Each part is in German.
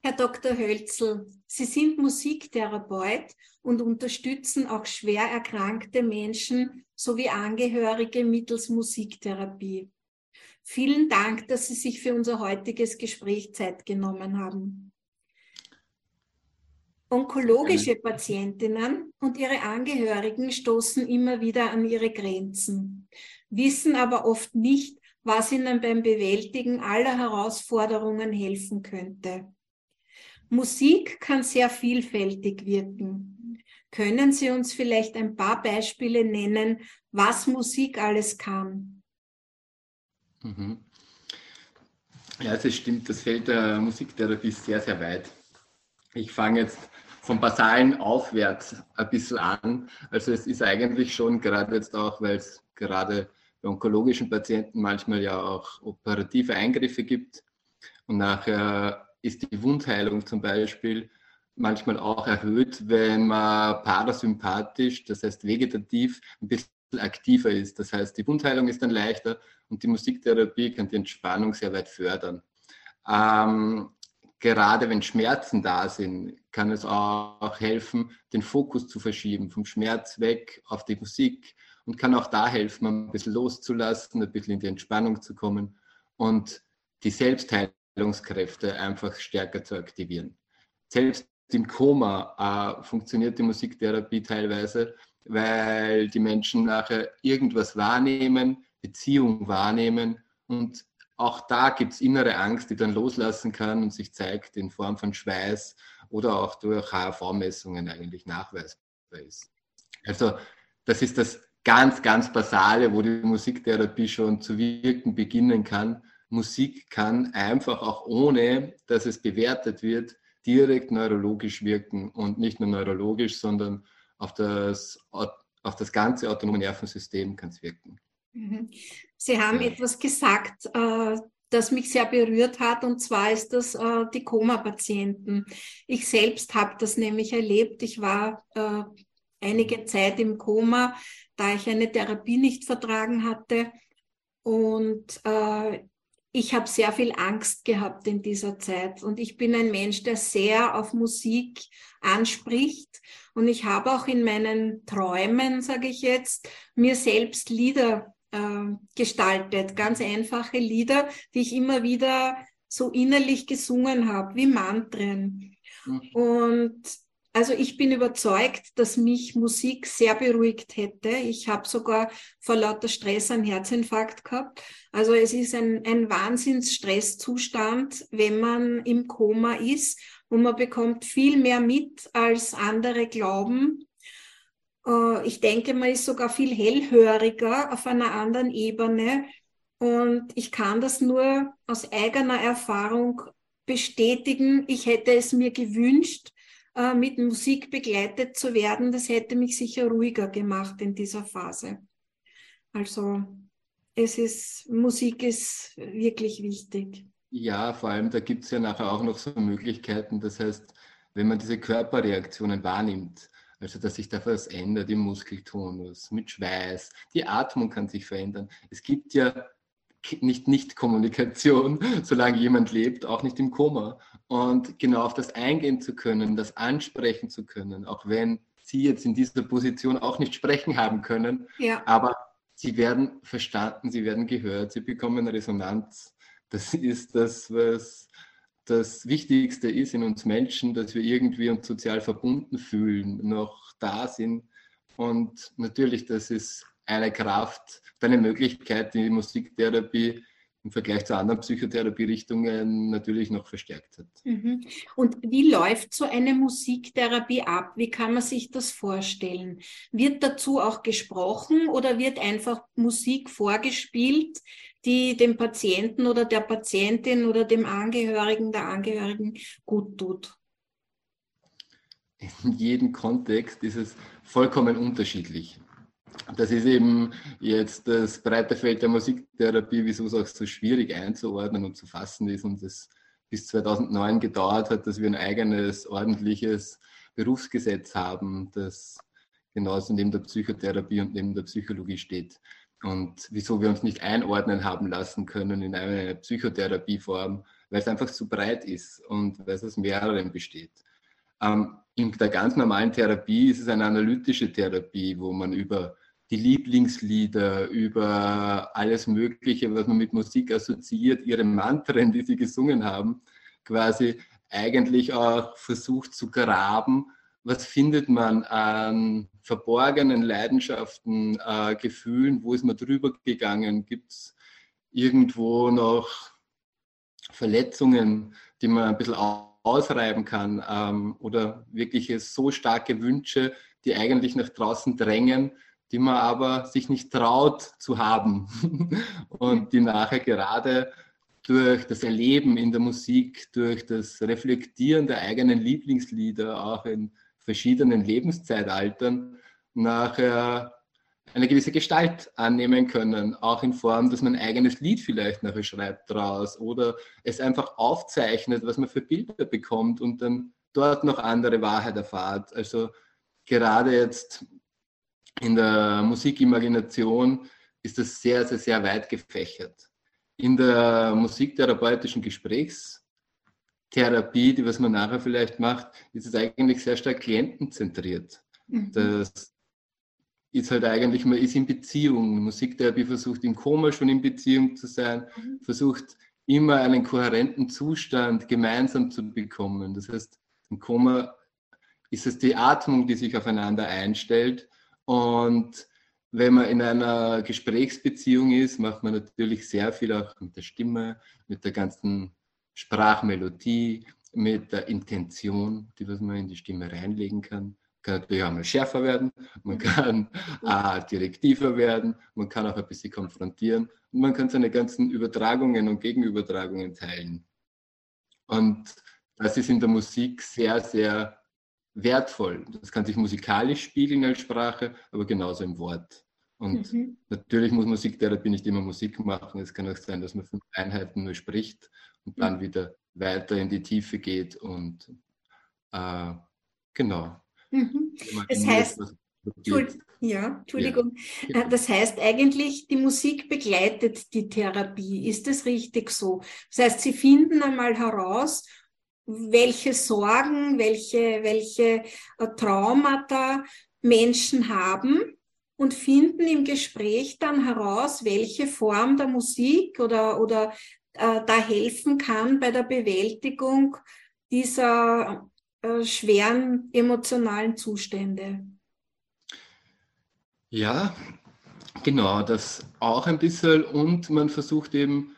Herr Dr. Hölzel, Sie sind Musiktherapeut und unterstützen auch schwer erkrankte Menschen sowie Angehörige mittels Musiktherapie. Vielen Dank, dass Sie sich für unser heutiges Gespräch Zeit genommen haben. Onkologische Patientinnen und ihre Angehörigen stoßen immer wieder an ihre Grenzen, wissen aber oft nicht, was ihnen beim Bewältigen aller Herausforderungen helfen könnte. Musik kann sehr vielfältig wirken. Können Sie uns vielleicht ein paar Beispiele nennen, was Musik alles kann? Mhm. Ja, es stimmt, das Feld der Musiktherapie ist sehr, sehr weit. Ich fange jetzt vom Basalen aufwärts ein bisschen an. Also es ist eigentlich schon gerade jetzt auch, weil es gerade bei onkologischen Patienten manchmal ja auch operative Eingriffe gibt und nachher ist die Wundheilung zum Beispiel manchmal auch erhöht, wenn man parasympathisch, das heißt vegetativ, ein bisschen aktiver ist. Das heißt, die Wundheilung ist dann leichter und die Musiktherapie kann die Entspannung sehr weit fördern. Ähm, gerade wenn Schmerzen da sind, kann es auch helfen, den Fokus zu verschieben, vom Schmerz weg auf die Musik und kann auch da helfen, ein bisschen loszulassen, ein bisschen in die Entspannung zu kommen und die Selbstheilung Heilungskräfte einfach stärker zu aktivieren. Selbst im Koma äh, funktioniert die Musiktherapie teilweise, weil die Menschen nachher irgendwas wahrnehmen, Beziehung wahrnehmen und auch da gibt es innere Angst, die dann loslassen kann und sich zeigt in Form von Schweiß oder auch durch HRV-Messungen eigentlich nachweisbar ist. Also das ist das ganz, ganz Basale, wo die Musiktherapie schon zu wirken beginnen kann Musik kann einfach auch ohne, dass es bewertet wird, direkt neurologisch wirken und nicht nur neurologisch, sondern auf das, auf das ganze autonome Nervensystem kann es wirken. Mhm. Sie haben ja. etwas gesagt, äh, das mich sehr berührt hat, und zwar ist das äh, die Koma-Patienten. Ich selbst habe das nämlich erlebt. Ich war äh, einige Zeit im Koma, da ich eine Therapie nicht vertragen hatte. Und äh, ich habe sehr viel Angst gehabt in dieser Zeit und ich bin ein Mensch, der sehr auf Musik anspricht und ich habe auch in meinen Träumen, sage ich jetzt, mir selbst Lieder äh, gestaltet, ganz einfache Lieder, die ich immer wieder so innerlich gesungen habe, wie Mantren. Mhm. Und also ich bin überzeugt, dass mich Musik sehr beruhigt hätte. Ich habe sogar vor lauter Stress einen Herzinfarkt gehabt. Also es ist ein, ein Wahnsinnsstresszustand, wenn man im Koma ist und man bekommt viel mehr mit, als andere glauben. Äh, ich denke, man ist sogar viel hellhöriger auf einer anderen Ebene. Und ich kann das nur aus eigener Erfahrung bestätigen. Ich hätte es mir gewünscht, äh, mit Musik begleitet zu werden, das hätte mich sicher ruhiger gemacht in dieser Phase. Also es ist, Musik ist wirklich wichtig. Ja, vor allem da gibt es ja nachher auch noch so Möglichkeiten. Das heißt, wenn man diese Körperreaktionen wahrnimmt, also dass sich da was ändert im Muskeltonus, mit Schweiß, die Atmung kann sich verändern. Es gibt ja nicht Nicht-Kommunikation, solange jemand lebt, auch nicht im Koma. Und genau auf das eingehen zu können, das ansprechen zu können, auch wenn Sie jetzt in dieser Position auch nicht sprechen haben können, ja. aber Sie werden verstanden, Sie werden gehört, Sie bekommen Resonanz. Das ist das, was das Wichtigste ist in uns Menschen, dass wir irgendwie uns sozial verbunden fühlen, noch da sind. Und natürlich, das ist eine Kraft, eine Möglichkeit, die Musiktherapie im Vergleich zu anderen Psychotherapierichtungen natürlich noch verstärkt hat. Mhm. Und wie läuft so eine Musiktherapie ab? Wie kann man sich das vorstellen? Wird dazu auch gesprochen oder wird einfach Musik vorgespielt, die dem Patienten oder der Patientin oder dem Angehörigen, der Angehörigen gut tut? In jedem Kontext ist es vollkommen unterschiedlich. Das ist eben jetzt das breite Feld der Musiktherapie, wieso es auch so schwierig einzuordnen und zu fassen ist und es bis 2009 gedauert hat, dass wir ein eigenes ordentliches Berufsgesetz haben, das genauso neben der Psychotherapie und neben der Psychologie steht. und wieso wir uns nicht einordnen haben lassen können in eine Psychotherapieform, weil es einfach zu breit ist und weil es aus mehreren besteht. Ähm, in der ganz normalen Therapie ist es eine analytische Therapie, wo man über die Lieblingslieder, über alles Mögliche, was man mit Musik assoziiert, ihre Mantren, die sie gesungen haben, quasi eigentlich auch versucht zu graben. Was findet man an verborgenen Leidenschaften, äh, Gefühlen? Wo ist man drüber gegangen? Gibt es irgendwo noch Verletzungen, die man ein bisschen ausreiben kann? Ähm, oder wirkliche so starke Wünsche, die eigentlich nach draußen drängen, die man aber sich nicht traut zu haben und die nachher gerade durch das Erleben in der Musik, durch das Reflektieren der eigenen Lieblingslieder, auch in verschiedenen Lebenszeitaltern, nachher eine gewisse Gestalt annehmen können, auch in Form, dass man ein eigenes Lied vielleicht nachher schreibt draus oder es einfach aufzeichnet, was man für Bilder bekommt und dann dort noch andere Wahrheit erfahrt. Also gerade jetzt in der Musikimagination ist das sehr, sehr, sehr weit gefächert. In der musiktherapeutischen Gesprächstherapie, die was man nachher vielleicht macht, ist es eigentlich sehr stark klientenzentriert. Mhm. Das ist halt eigentlich, man ist in Beziehung. Musiktherapie versucht im Koma schon in Beziehung zu sein, mhm. versucht immer einen kohärenten Zustand gemeinsam zu bekommen. Das heißt, im Koma ist es die Atmung, die sich aufeinander einstellt und wenn man in einer Gesprächsbeziehung ist, macht man natürlich sehr viel auch mit der Stimme, mit der ganzen Sprachmelodie, mit der Intention, die was man in die Stimme reinlegen kann. Kann natürlich auch mal schärfer werden, man kann äh, direktiver werden, man kann auch ein bisschen konfrontieren und man kann seine ganzen Übertragungen und Gegenübertragungen teilen. Und das ist in der Musik sehr, sehr wertvoll. Das kann sich musikalisch spiegeln als Sprache, aber genauso im Wort. Und mhm. natürlich muss Musiktherapie nicht immer Musik machen. Es kann auch sein, dass man fünf Einheiten nur spricht und dann mhm. wieder weiter in die Tiefe geht. Und äh, genau. Mhm. Das heißt, ja, Entschuldigung. Ja. Äh, das heißt eigentlich, die Musik begleitet die Therapie. Ist das richtig so? Das heißt, Sie finden einmal heraus, welche Sorgen, welche, welche äh, Traumata Menschen haben und finden im Gespräch dann heraus, welche Form der Musik oder, oder äh, da helfen kann bei der Bewältigung dieser äh, schweren emotionalen Zustände. Ja, genau, das auch ein bisschen und man versucht eben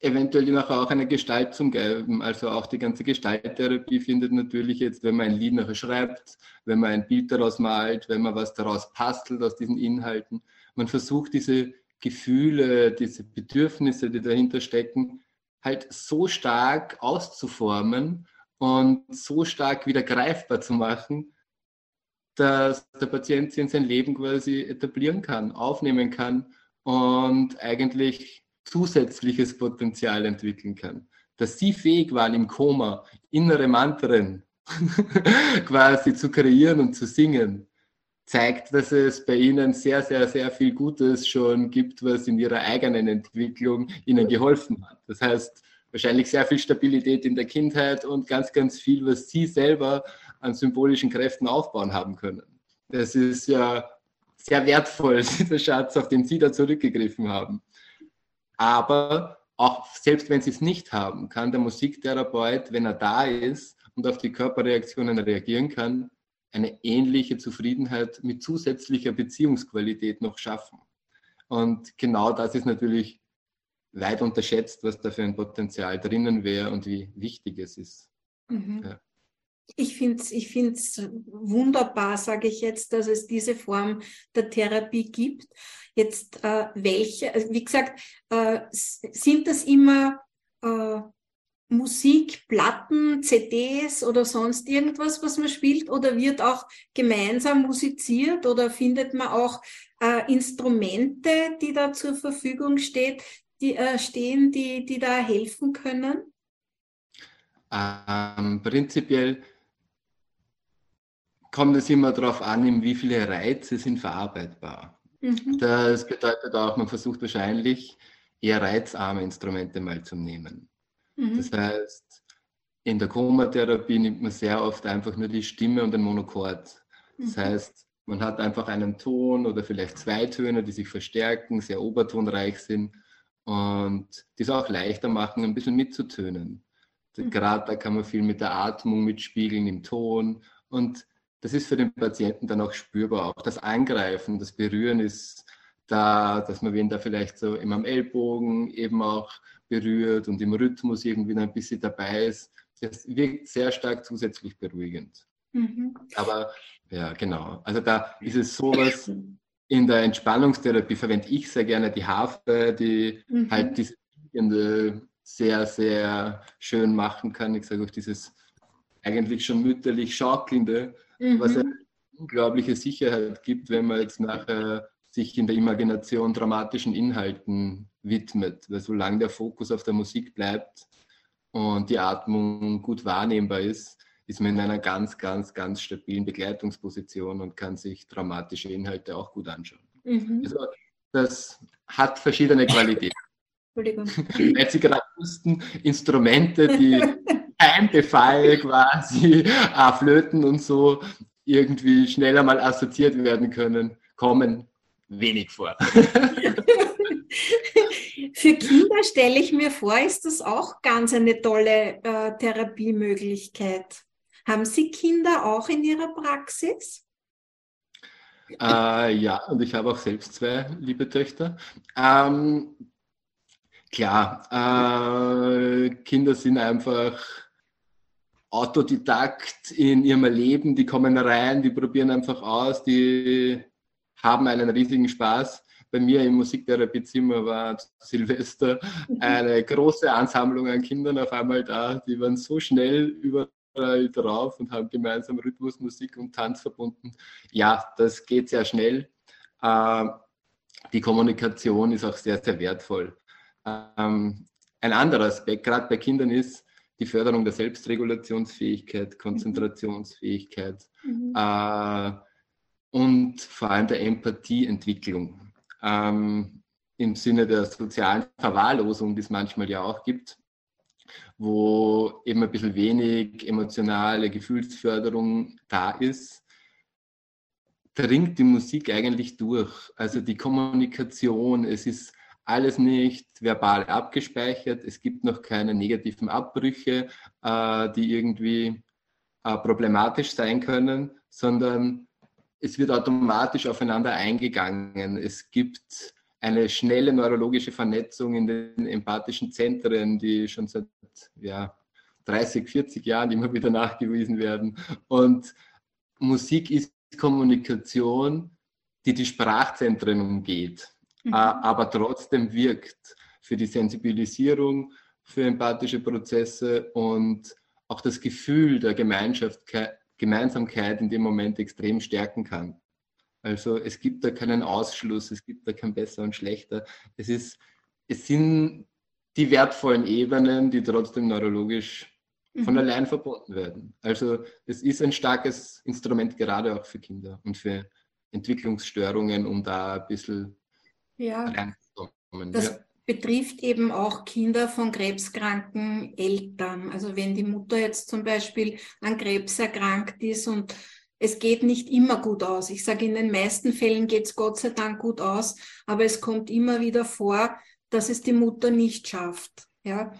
eventuell nachher auch eine Gestalt zum Geben. Also auch die ganze Gestalttherapie findet natürlich jetzt, wenn man ein Lied nachher schreibt, wenn man ein Bild daraus malt, wenn man was daraus bastelt aus diesen Inhalten. Man versucht diese Gefühle, diese Bedürfnisse, die dahinter stecken, halt so stark auszuformen und so stark wieder greifbar zu machen, dass der Patient sie in sein Leben quasi etablieren kann, aufnehmen kann und eigentlich zusätzliches Potenzial entwickeln kann. Dass sie fähig waren, im Koma innere Mantren quasi zu kreieren und zu singen, zeigt, dass es bei ihnen sehr, sehr, sehr viel Gutes schon gibt, was in ihrer eigenen Entwicklung ihnen geholfen hat. Das heißt, wahrscheinlich sehr viel Stabilität in der Kindheit und ganz, ganz viel, was sie selber an symbolischen Kräften aufbauen haben können. Das ist ja sehr wertvoll, dieser Schatz, auf den Sie da zurückgegriffen haben. Aber auch selbst wenn sie es nicht haben, kann der Musiktherapeut, wenn er da ist und auf die Körperreaktionen reagieren kann, eine ähnliche Zufriedenheit mit zusätzlicher Beziehungsqualität noch schaffen. Und genau das ist natürlich weit unterschätzt, was da für ein Potenzial drinnen wäre und wie wichtig es ist. Mhm. Ja. Ich finde es ich find's wunderbar, sage ich jetzt, dass es diese Form der Therapie gibt. Jetzt, äh, welche, also wie gesagt, äh, sind das immer äh, Musik, Platten, CDs oder sonst irgendwas, was man spielt? Oder wird auch gemeinsam musiziert oder findet man auch äh, Instrumente, die da zur Verfügung steht, die, äh, stehen, die, die da helfen können? Ähm, prinzipiell kommt es immer darauf an, wie viele Reize sind verarbeitbar. Mhm. Das bedeutet auch, man versucht wahrscheinlich eher reizarme Instrumente mal zu nehmen. Mhm. Das heißt, in der Komatherapie nimmt man sehr oft einfach nur die Stimme und den Monochord. Das mhm. heißt, man hat einfach einen Ton oder vielleicht zwei Töne, die sich verstärken, sehr obertonreich sind und es auch leichter machen, ein bisschen mitzutönen. Mhm. Gerade da kann man viel mit der Atmung mitspiegeln im Ton und das ist für den Patienten dann auch spürbar. Auch das Eingreifen, das Berühren ist da, dass man wen da vielleicht so immer am Ellbogen eben auch berührt und im Rhythmus irgendwie ein bisschen dabei ist. Das wirkt sehr stark zusätzlich beruhigend. Mhm. Aber ja, genau. Also da ist es sowas, in der Entspannungstherapie verwende ich sehr gerne die Harfe, die mhm. halt diese sehr, sehr schön machen kann. Ich sage auch dieses eigentlich schon mütterlich schaukelnde, mhm. was eine unglaubliche Sicherheit gibt, wenn man jetzt nachher sich in der Imagination dramatischen Inhalten widmet. Weil solange der Fokus auf der Musik bleibt und die Atmung gut wahrnehmbar ist, ist man in einer ganz, ganz, ganz stabilen Begleitungsposition und kann sich dramatische Inhalte auch gut anschauen. Mhm. Also das hat verschiedene Qualitäten. Entschuldigung. Wussten, Instrumente, die ein Befall quasi, äh, Flöten und so irgendwie schneller mal assoziiert werden können, kommen wenig vor. Für Kinder stelle ich mir vor, ist das auch ganz eine tolle äh, Therapiemöglichkeit. Haben Sie Kinder auch in Ihrer Praxis? Äh, ja, und ich habe auch selbst zwei liebe Töchter. Ähm, klar, äh, Kinder sind einfach Autodidakt in ihrem Leben, die kommen rein, die probieren einfach aus, die haben einen riesigen Spaß. Bei mir im Musiktherapiezimmer war Silvester eine große Ansammlung an Kindern auf einmal da, die waren so schnell über drauf und haben gemeinsam Rhythmus, Musik und Tanz verbunden. Ja, das geht sehr schnell. Ähm, die Kommunikation ist auch sehr, sehr wertvoll. Ähm, ein anderer Aspekt, gerade bei Kindern, ist die Förderung der Selbstregulationsfähigkeit, Konzentrationsfähigkeit mhm. Äh, und vor allem der Empathieentwicklung. Ähm, Im Sinne der sozialen Verwahrlosung, die es manchmal ja auch gibt wo eben ein bisschen wenig emotionale Gefühlsförderung da ist, dringt die Musik eigentlich durch. Also die Kommunikation, es ist alles nicht verbal abgespeichert, es gibt noch keine negativen Abbrüche, äh, die irgendwie äh, problematisch sein können, sondern es wird automatisch aufeinander eingegangen. Es gibt eine schnelle neurologische Vernetzung in den empathischen Zentren, die schon seit ja, 30, 40 Jahren immer wieder nachgewiesen werden. Und Musik ist Kommunikation, die die Sprachzentren umgeht, mhm. aber trotzdem wirkt für die Sensibilisierung, für empathische Prozesse und auch das Gefühl der Gemeinsamkeit in dem Moment extrem stärken kann. Also es gibt da keinen Ausschluss, es gibt da kein besser und schlechter. Es, ist, es sind die wertvollen Ebenen, die trotzdem neurologisch von mhm. allein verbunden werden. Also es ist ein starkes Instrument gerade auch für Kinder und für Entwicklungsstörungen, um da ein bisschen ja. reinzukommen. Das ja. betrifft eben auch Kinder von krebskranken Eltern. Also wenn die Mutter jetzt zum Beispiel an Krebs erkrankt ist und es geht nicht immer gut aus. Ich sage, in den meisten Fällen geht es Gott sei Dank gut aus, aber es kommt immer wieder vor, dass es die Mutter nicht schafft. Ja?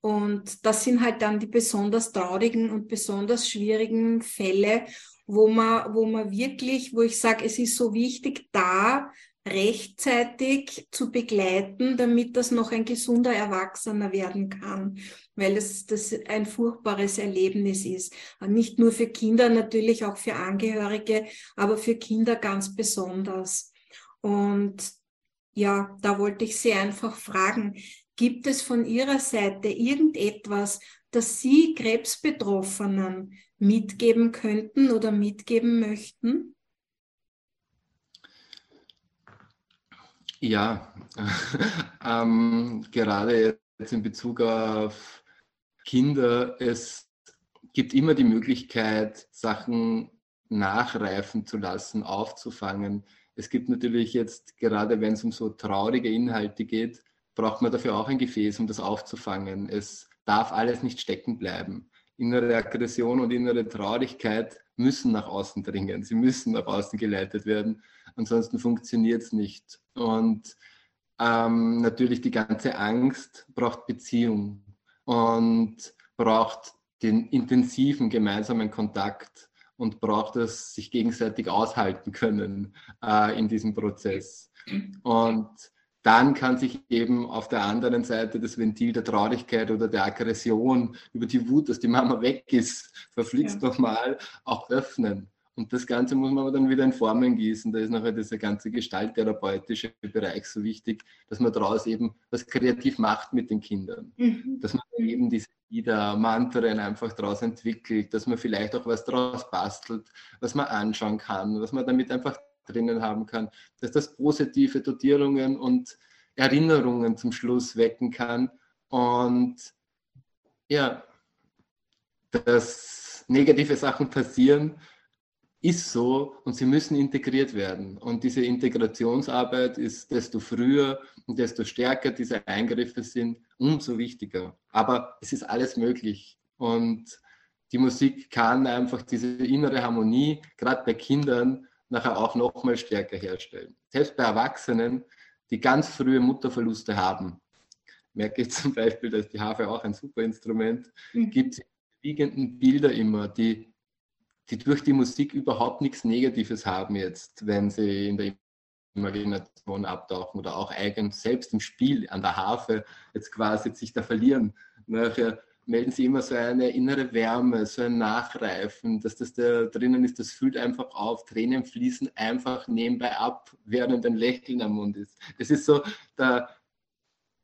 Und das sind halt dann die besonders traurigen und besonders schwierigen Fälle, wo man, wo man wirklich, wo ich sage, es ist so wichtig, da rechtzeitig zu begleiten, damit das noch ein gesunder Erwachsener werden kann, weil das, das ein furchtbares Erlebnis ist. Nicht nur für Kinder, natürlich auch für Angehörige, aber für Kinder ganz besonders. Und ja, da wollte ich Sie einfach fragen, gibt es von Ihrer Seite irgendetwas, das Sie Krebsbetroffenen mitgeben könnten oder mitgeben möchten? Ja, ähm, gerade jetzt in Bezug auf Kinder, es gibt immer die Möglichkeit, Sachen nachreifen zu lassen, aufzufangen. Es gibt natürlich jetzt, gerade wenn es um so traurige Inhalte geht, braucht man dafür auch ein Gefäß, um das aufzufangen. Es darf alles nicht stecken bleiben. Innere Aggression und innere Traurigkeit müssen nach außen dringen. Sie müssen nach außen geleitet werden. Ansonsten funktioniert es nicht. Und ähm, natürlich die ganze Angst braucht Beziehung und braucht den intensiven gemeinsamen Kontakt und braucht es sich gegenseitig aushalten können äh, in diesem Prozess. Und dann kann sich eben auf der anderen Seite das Ventil der Traurigkeit oder der Aggression über die Wut, dass die Mama weg ist, verflixt ja. nochmal, auch öffnen. Und das Ganze muss man aber dann wieder in Formen gießen. Da ist nachher dieser ganze gestalttherapeutische Bereich so wichtig, dass man daraus eben was kreativ macht mit den Kindern. Mhm. Dass man eben diese Lieder, Mantren einfach daraus entwickelt, dass man vielleicht auch was daraus bastelt, was man anschauen kann, was man damit einfach drinnen haben kann, dass das positive Dotierungen und Erinnerungen zum Schluss wecken kann und ja, dass negative Sachen passieren, ist so und sie müssen integriert werden. Und diese Integrationsarbeit ist desto früher und desto stärker diese Eingriffe sind, umso wichtiger. Aber es ist alles möglich. Und die Musik kann einfach diese innere Harmonie, gerade bei Kindern, nachher auch noch mal stärker herstellen. Selbst bei Erwachsenen, die ganz frühe Mutterverluste haben, merke ich zum Beispiel, dass die Harfe auch ein super Instrument, mhm. gibt es wiegenden Bilder immer, die die durch die Musik überhaupt nichts Negatives haben jetzt, wenn sie in der Imagination abtauchen oder auch eigen selbst im Spiel an der Harfe jetzt quasi sich da verlieren. Nachher melden sie immer so eine innere Wärme, so ein Nachreifen, dass das da drinnen ist, das fühlt einfach auf, Tränen fließen einfach nebenbei ab, während ein Lächeln am Mund ist. Es ist so, da,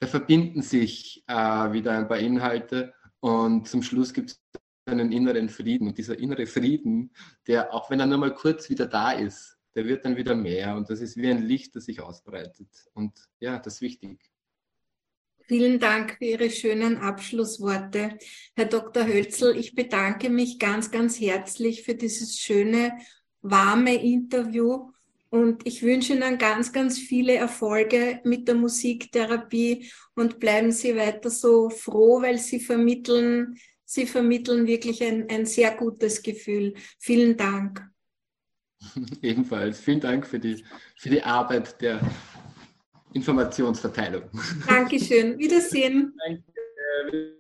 da verbinden sich äh, wieder ein paar Inhalte und zum Schluss gibt es einen inneren Frieden. Und dieser innere Frieden, der, auch wenn er nur mal kurz wieder da ist, der wird dann wieder mehr. Und das ist wie ein Licht, das sich ausbreitet. Und ja, das ist wichtig. Vielen Dank für Ihre schönen Abschlussworte. Herr Dr. Hölzel, ich bedanke mich ganz, ganz herzlich für dieses schöne, warme Interview und ich wünsche Ihnen ganz, ganz viele Erfolge mit der Musiktherapie und bleiben Sie weiter so froh, weil Sie vermitteln Sie vermitteln wirklich ein, ein sehr gutes Gefühl. Vielen Dank. Ebenfalls. Vielen Dank für die, für die Arbeit der Informationsverteilung. Dankeschön. Wiedersehen. Danke.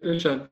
Wiedersehen.